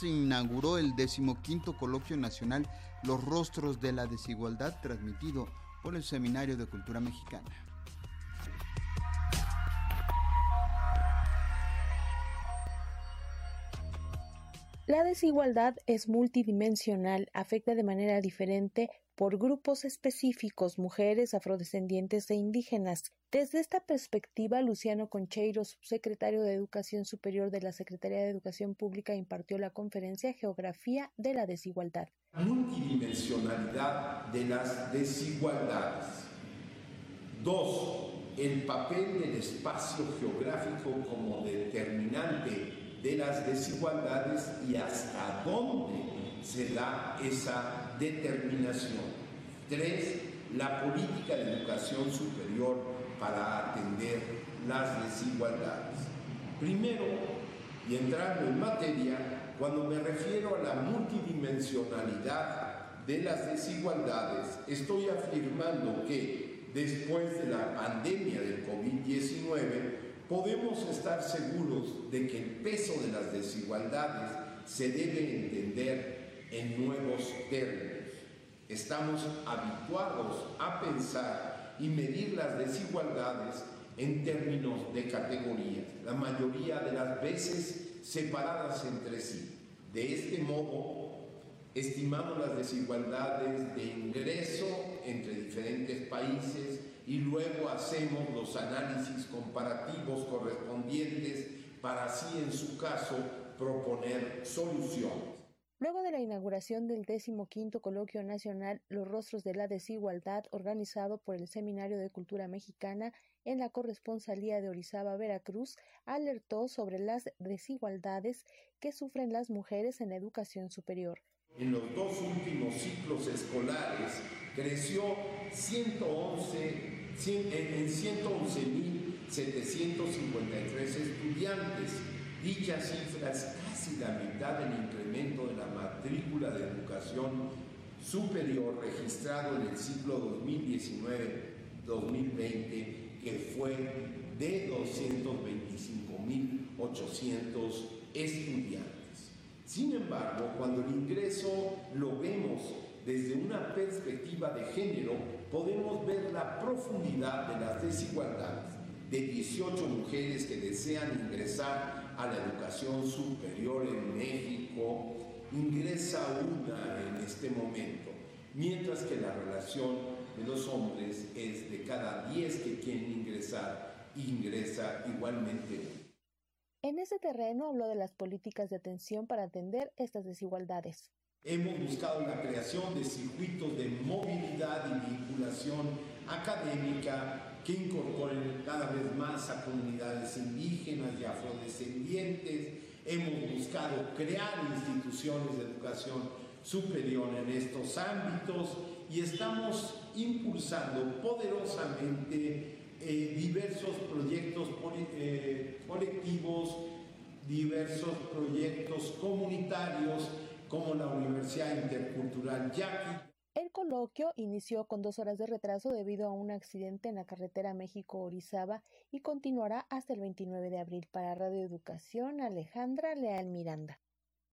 se inauguró el decimoquinto coloquio nacional Los rostros de la desigualdad transmitido por el Seminario de Cultura Mexicana. La desigualdad es multidimensional, afecta de manera diferente por grupos específicos, mujeres, afrodescendientes e indígenas. Desde esta perspectiva, Luciano Concheiro, subsecretario de Educación Superior de la Secretaría de Educación Pública, impartió la conferencia Geografía de la Desigualdad. Multidimensionalidad de las desigualdades. Dos, el papel del espacio geográfico como determinante de las desigualdades y hasta dónde se da esa determinación. Tres, la política de educación superior para atender las desigualdades. Primero, y entrando en materia, cuando me refiero a la multidimensionalidad de las desigualdades, estoy afirmando que después de la pandemia del COVID-19, podemos estar seguros de que el peso de las desigualdades se debe entender en nuevos términos. Estamos habituados a pensar y medir las desigualdades en términos de categorías, la mayoría de las veces separadas entre sí. De este modo, estimamos las desigualdades de ingreso entre diferentes países, y luego hacemos los análisis comparativos correspondientes para así en su caso proponer soluciones. Luego de la inauguración del quinto Coloquio Nacional Los Rostros de la Desigualdad, organizado por el Seminario de Cultura Mexicana en la corresponsalía de Orizaba, Veracruz, alertó sobre las desigualdades que sufren las mujeres en la educación superior. En los dos últimos ciclos escolares creció 111 en 111.753 estudiantes. Dicha cifra es casi la mitad del incremento de la matrícula de educación superior registrado en el ciclo 2019-2020, que fue de 225.800 estudiantes. Sin embargo, cuando el ingreso lo vemos desde una perspectiva de género, podemos ver la profundidad de las desigualdades de 18 mujeres que desean ingresar a la educación superior en México, ingresa una en este momento, mientras que la relación de los hombres es de cada 10 que quieren ingresar, ingresa igualmente En ese terreno habló de las políticas de atención para atender estas desigualdades. Hemos buscado la creación de circuitos de movilidad y vinculación académica que incorporen cada vez más a comunidades indígenas y afrodescendientes. Hemos buscado crear instituciones de educación superior en estos ámbitos y estamos impulsando poderosamente eh, diversos proyectos eh, colectivos, diversos proyectos comunitarios como la Universidad Intercultural Yaqui. El coloquio inició con dos horas de retraso debido a un accidente en la carretera México-Orizaba y continuará hasta el 29 de abril. Para Radio Educación, Alejandra Leal Miranda.